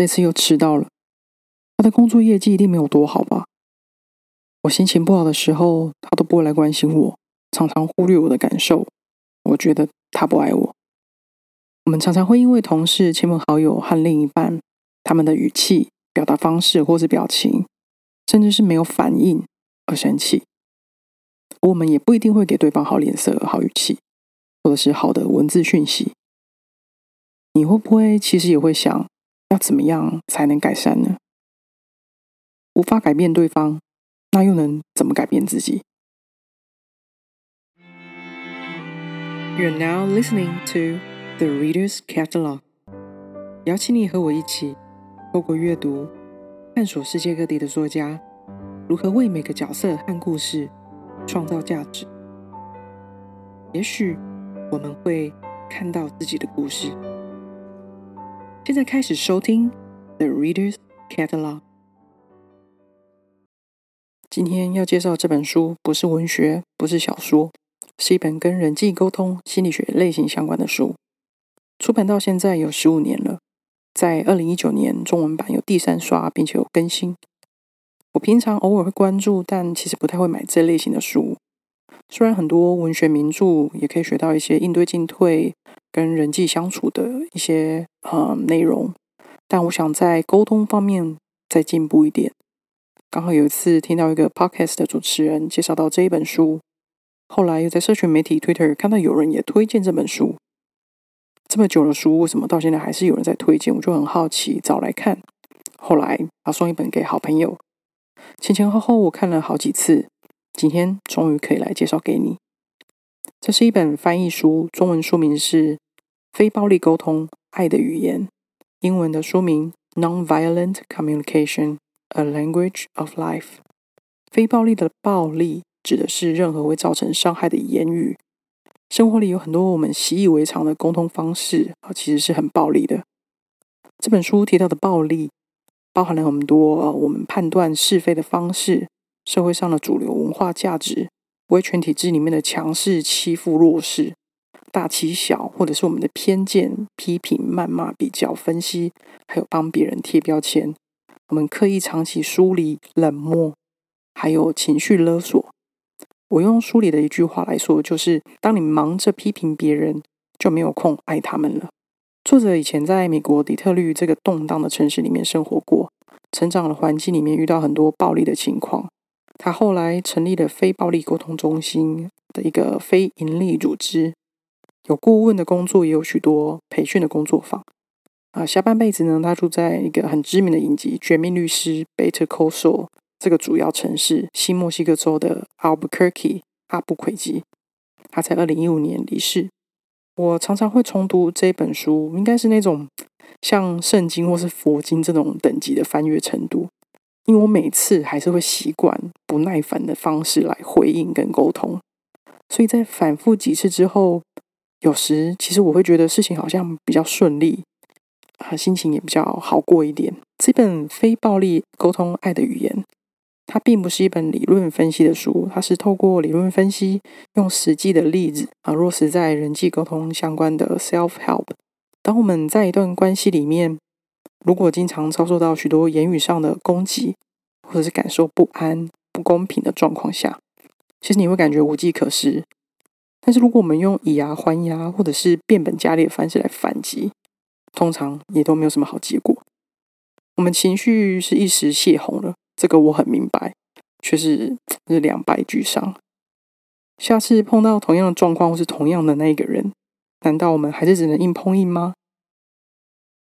这次又迟到了。他的工作业绩一定没有多好吧？我心情不好的时候，他都不会来关心我，常常忽略我的感受。我觉得他不爱我。我们常常会因为同事、亲朋好友和另一半他们的语气、表达方式或是表情，甚至是没有反应而生气。我们也不一定会给对方好脸色、好语气，或者是好的文字讯息。你会不会其实也会想，要怎么样才能改善呢？无法改变对方，那又能怎么改变自己？You're now listening to the Reader's Catalog。邀请你和我一起，透过阅读，探索世界各地的作家如何为每个角色和故事创造价值。也许我们会看到自己的故事。现在开始收听 The Reader's Catalog。今天要介绍这本书，不是文学，不是小说，是一本跟人际沟通心理学类型相关的书。出版到现在有十五年了，在二零一九年中文版有第三刷，并且有更新。我平常偶尔会关注，但其实不太会买这类型的书。虽然很多文学名著也可以学到一些应对进退、跟人际相处的一些呃内容，但我想在沟通方面再进步一点。刚好有一次听到一个 podcast 的主持人介绍到这一本书，后来又在社群媒体 Twitter 看到有人也推荐这本书。这么久的书，为什么到现在还是有人在推荐？我就很好奇，找来看。后来要送一本给好朋友，前前后后我看了好几次，今天终于可以来介绍给你。这是一本翻译书，中文书名是《非暴力沟通：爱的语言》，英文的书名《Nonviolent Communication》。A language of life，非暴力的暴力指的是任何会造成伤害的言语。生活里有很多我们习以为常的沟通方式啊，其实是很暴力的。这本书提到的暴力，包含了很多我们判断是非的方式，社会上的主流文化价值，威权体制里面的强势欺负弱势，大欺小，或者是我们的偏见、批评、谩骂、比较、分析，还有帮别人贴标签。我们刻意藏起疏离、冷漠，还有情绪勒索。我用书里的一句话来说，就是当你忙着批评别人，就没有空爱他们了。作者以前在美国底特律这个动荡的城市里面生活过，成长的环境里面遇到很多暴力的情况。他后来成立了非暴力沟通中心的一个非营利组织，有顾问的工作，也有许多培训的工作坊。啊，下半辈子呢，他住在一个很知名的影集《绝命律师》（Better c o s o 这个主要城市新墨西哥州的 Albuquerque 阿布奎基。他在二零一五年离世。我常常会重读这本书，应该是那种像圣经或是佛经这种等级的翻阅程度，因为我每次还是会习惯不耐烦的方式来回应跟沟通，所以在反复几次之后，有时其实我会觉得事情好像比较顺利。啊，心情也比较好过一点。这本非暴力沟通爱的语言，它并不是一本理论分析的书，它是透过理论分析，用实际的例子啊，落实在人际沟通相关的 self help。当我们在一段关系里面，如果经常遭受到许多言语上的攻击，或者是感受不安、不公平的状况下，其实你会感觉无计可施。但是如果我们用以牙还牙，或者是变本加厉的方式来反击，通常也都没有什么好结果。我们情绪是一时泄洪了，这个我很明白，却是是两败俱伤。下次碰到同样的状况或是同样的那一个人，难道我们还是只能硬碰硬吗？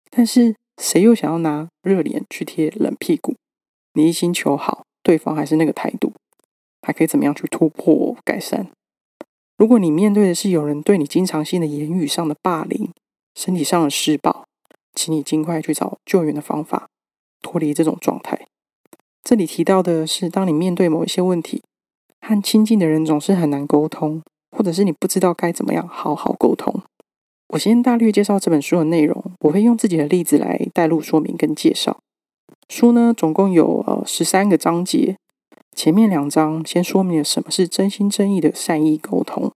但是谁又想要拿热脸去贴冷屁股？你一心求好，对方还是那个态度，还可以怎么样去突破改善？如果你面对的是有人对你经常性的言语上的霸凌，身体上的施暴，请你尽快去找救援的方法，脱离这种状态。这里提到的是，当你面对某一些问题，和亲近的人总是很难沟通，或者是你不知道该怎么样好好沟通。我先大略介绍这本书的内容，我会用自己的例子来带入说明跟介绍。书呢，总共有呃十三个章节，前面两章先说明了什么是真心真意的善意沟通，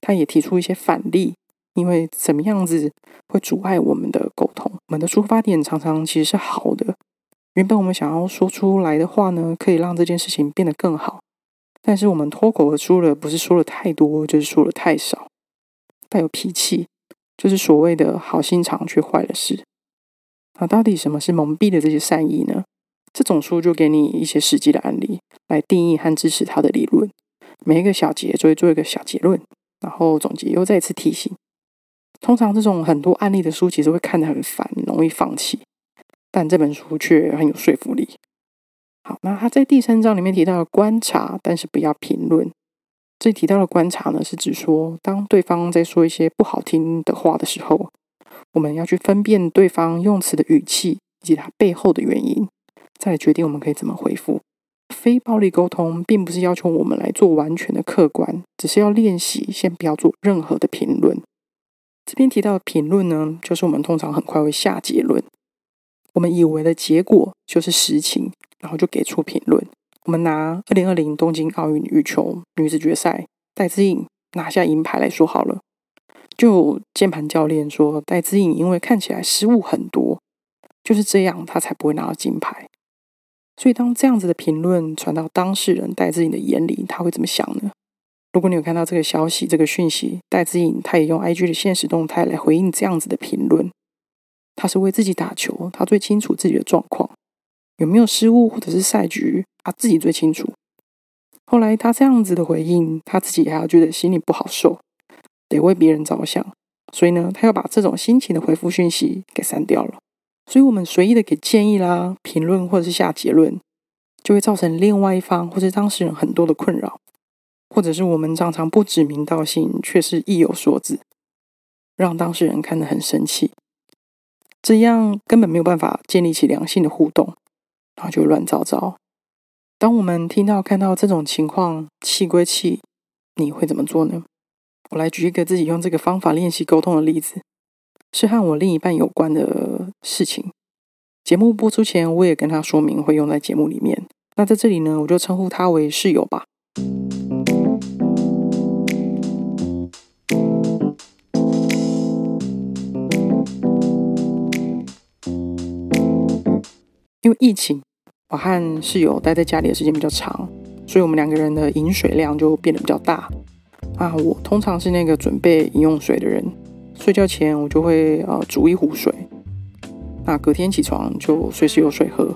他也提出一些反例。因为怎么样子会阻碍我们的沟通？我们的出发点常常其实是好的，原本我们想要说出来的话呢，可以让这件事情变得更好，但是我们脱口而出了，不是说了太多，就是说了太少，带有脾气，就是所谓的好心肠却坏了事。那到底什么是蒙蔽的这些善意呢？这种书就给你一些实际的案例来定义和支持他的理论。每一个小节就会做一个小结论，然后总结又再一次提醒。通常这种很多案例的书，其实会看得很烦，容易放弃。但这本书却很有说服力。好，那他在第三章里面提到了观察，但是不要评论。这里提到的观察呢，是指说，当对方在说一些不好听的话的时候，我们要去分辨对方用词的语气以及他背后的原因，再来决定我们可以怎么回复。非暴力沟通并不是要求我们来做完全的客观，只是要练习先不要做任何的评论。这边提到的评论呢，就是我们通常很快会下结论，我们以为的结果就是实情，然后就给出评论。我们拿二零二零东京奥运羽球女子决赛戴资颖拿下银牌来说好了，就键盘教练说戴资颖因为看起来失误很多，就是这样，他才不会拿到金牌。所以，当这样子的评论传到当事人戴志颖的眼里，他会怎么想呢？如果你有看到这个消息、这个讯息，戴志颖他也用 IG 的现实动态来回应这样子的评论。他是为自己打球，他最清楚自己的状况，有没有失误或者是赛局，他自己最清楚。后来他这样子的回应，他自己还要觉得心里不好受，得为别人着想，所以呢，他要把这种心情的回复讯息给删掉了。所以，我们随意的给建议啦、评论或者是下结论，就会造成另外一方或者当事人很多的困扰，或者是我们常常不指名道姓，却是意有所指，让当事人看得很生气，这样根本没有办法建立起良性的互动，然后就乱糟糟。当我们听到看到这种情况，气归气，你会怎么做呢？我来举一个自己用这个方法练习沟通的例子。是和我另一半有关的事情。节目播出前，我也跟他说明会用在节目里面。那在这里呢，我就称呼他为室友吧。因为疫情，我和室友待在家里的时间比较长，所以我们两个人的饮水量就变得比较大。啊，我通常是那个准备饮用水的人。睡觉前我就会呃煮一壶水，那隔天起床就随时有水喝。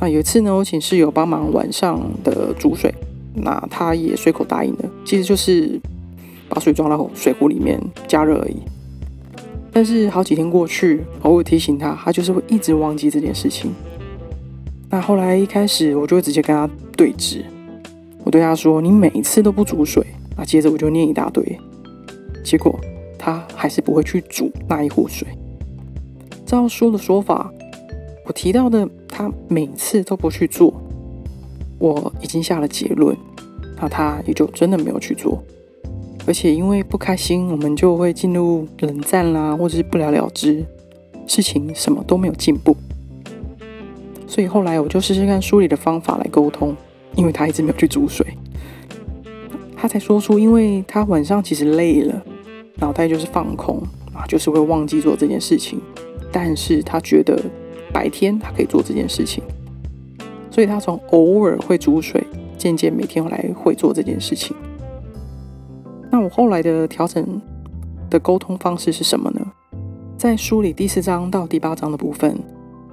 那有一次呢，我请室友帮忙晚上的煮水，那他也随口答应了，其实就是把水装到水壶里面加热而已。但是好几天过去，偶尔提醒他，他就是会一直忘记这件事情。那后来一开始我就会直接跟他对峙，我对他说：“你每一次都不煮水。”那接着我就念一大堆，结果。他还是不会去煮那一壶水。照书的说法，我提到的他每次都不去做，我已经下了结论，那他也就真的没有去做。而且因为不开心，我们就会进入冷战啦，或者是不了了之，事情什么都没有进步。所以后来我就试试看书里的方法来沟通，因为他一直没有去煮水，他才说出，因为他晚上其实累了。脑袋就是放空啊，就是会忘记做这件事情。但是他觉得白天他可以做这件事情，所以他从偶尔会煮水，渐渐每天来会做这件事情。那我后来的调整的沟通方式是什么呢？在书里第四章到第八章的部分，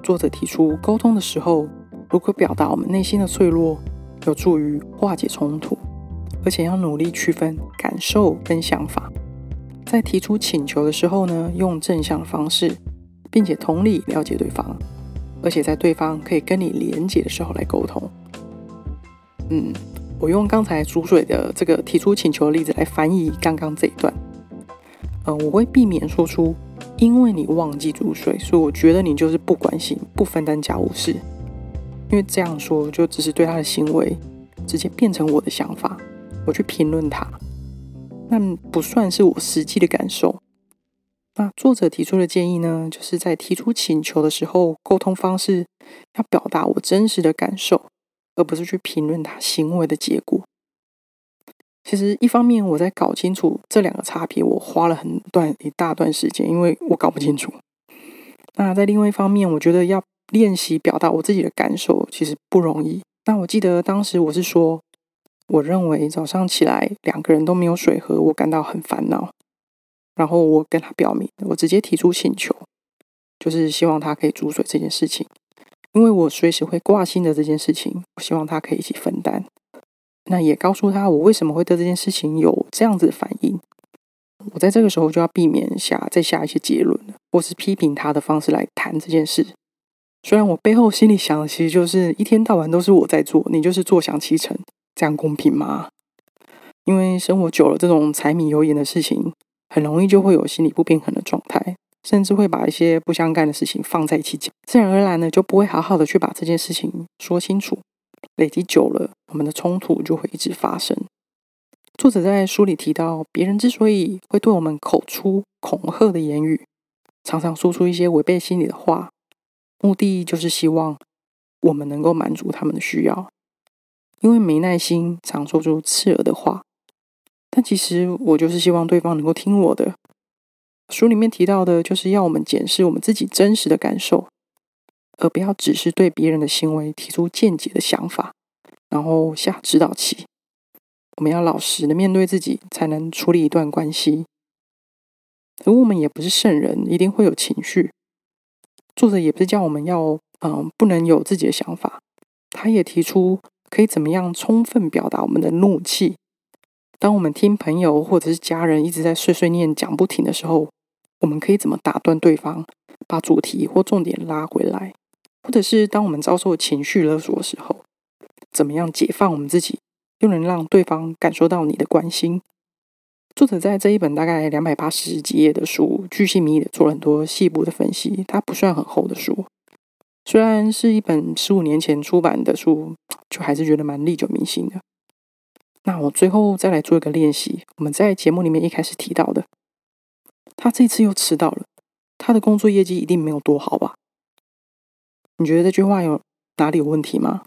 作者提出沟通的时候，如何表达我们内心的脆弱，有助于化解冲突，而且要努力区分感受跟想法。在提出请求的时候呢，用正向的方式，并且同理了解对方，而且在对方可以跟你连接的时候来沟通。嗯，我用刚才煮水的这个提出请求的例子来翻译刚刚这一段。嗯，我会避免说出因为你忘记煮水，所以我觉得你就是不关心、不分担家务事。因为这样说就只是对他的行为直接变成我的想法，我去评论他。但不算是我实际的感受。那作者提出的建议呢，就是在提出请求的时候，沟通方式要表达我真实的感受，而不是去评论他行为的结果。其实一方面我在搞清楚这两个差别，我花了很段一大段时间，因为我搞不清楚。那在另外一方面，我觉得要练习表达我自己的感受，其实不容易。那我记得当时我是说，我认为早上起来两个人都没有水喝，我感到很烦恼。然后我跟他表明，我直接提出请求，就是希望他可以煮水这件事情，因为我随时会挂心的这件事情，我希望他可以一起分担。那也告诉他我为什么会对这件事情有这样子的反应。我在这个时候就要避免下再下一些结论，或是批评他的方式来谈这件事。虽然我背后心里想的其实就是一天到晚都是我在做，你就是坐享其成，这样公平吗？因为生活久了，这种柴米油盐的事情，很容易就会有心理不平衡的状态，甚至会把一些不相干的事情放在一起讲，自然而然呢就不会好好的去把这件事情说清楚。累积久了，我们的冲突就会一直发生。作者在书里提到，别人之所以会对我们口出恐吓的言语，常常说出一些违背心理的话。目的就是希望我们能够满足他们的需要，因为没耐心，常说出刺耳的话。但其实我就是希望对方能够听我的。书里面提到的，就是要我们检视我们自己真实的感受，而不要只是对别人的行为提出见解的想法，然后下指导棋。我们要老实的面对自己，才能处理一段关系。而我们也不是圣人，一定会有情绪。作者也不是叫我们要，嗯，不能有自己的想法。他也提出可以怎么样充分表达我们的怒气。当我们听朋友或者是家人一直在碎碎念讲不停的时候，我们可以怎么打断对方，把主题或重点拉回来？或者是当我们遭受情绪勒索的时候，怎么样解放我们自己，又能让对方感受到你的关心？作者在这一本大概两百八十几页的书，巨细靡遗的做了很多细部的分析。它不算很厚的书，虽然是一本十五年前出版的书，就还是觉得蛮历久弥新的。那我最后再来做一个练习。我们在节目里面一开始提到的，他这次又迟到了，他的工作业绩一定没有多好吧？你觉得这句话有哪里有问题吗？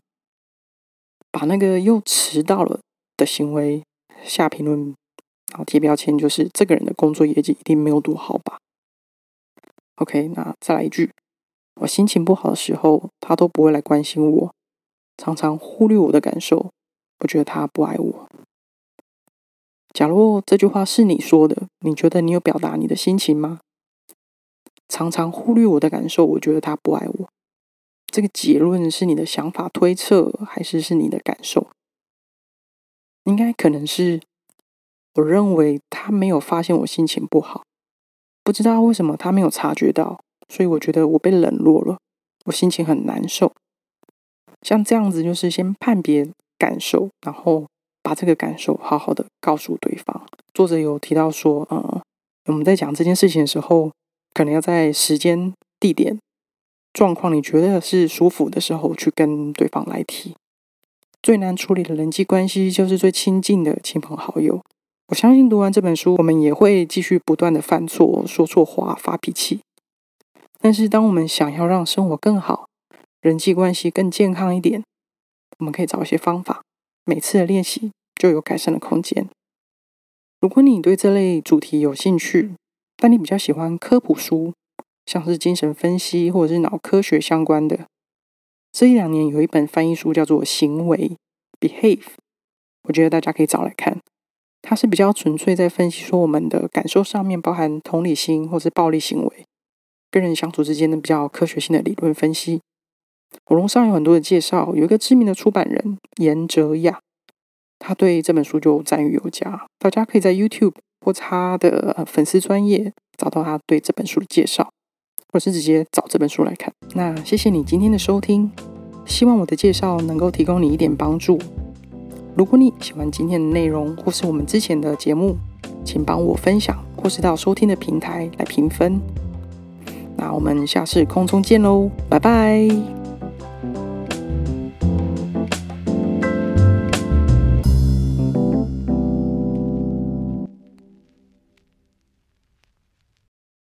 把那个又迟到了的行为下评论。然后贴标签就是这个人的工作业绩一定没有多好吧？OK，那再来一句，我心情不好的时候，他都不会来关心我，常常忽略我的感受，我觉得他不爱我。假如这句话是你说的，你觉得你有表达你的心情吗？常常忽略我的感受，我觉得他不爱我。这个结论是你的想法推测，还是是你的感受？应该可能是。我认为他没有发现我心情不好，不知道为什么他没有察觉到，所以我觉得我被冷落了，我心情很难受。像这样子，就是先判别感受，然后把这个感受好好的告诉对方。作者有提到说，呃，我们在讲这件事情的时候，可能要在时间、地点、状况你觉得是舒服的时候去跟对方来提。最难处理的人际关系，就是最亲近的亲朋好友。我相信读完这本书，我们也会继续不断的犯错、说错话、发脾气。但是，当我们想要让生活更好、人际关系更健康一点，我们可以找一些方法，每次的练习就有改善的空间。如果你对这类主题有兴趣，但你比较喜欢科普书，像是精神分析或者是脑科学相关的，这一两年有一本翻译书叫做《行为》（Behave），我觉得大家可以找来看。它是比较纯粹在分析说我们的感受上面包含同理心或是暴力行为，跟人相处之间的比较科学性的理论分析。网络上有很多的介绍，有一个知名的出版人严哲雅，他对这本书就赞誉有加。大家可以在 YouTube 或他的粉丝专业找到他对这本书的介绍，或是直接找这本书来看。那谢谢你今天的收听，希望我的介绍能够提供你一点帮助。如果你喜欢今天的内容，或是我们之前的节目，请帮我分享，或是到收听的平台来评分。那我们下次空中见喽，拜拜。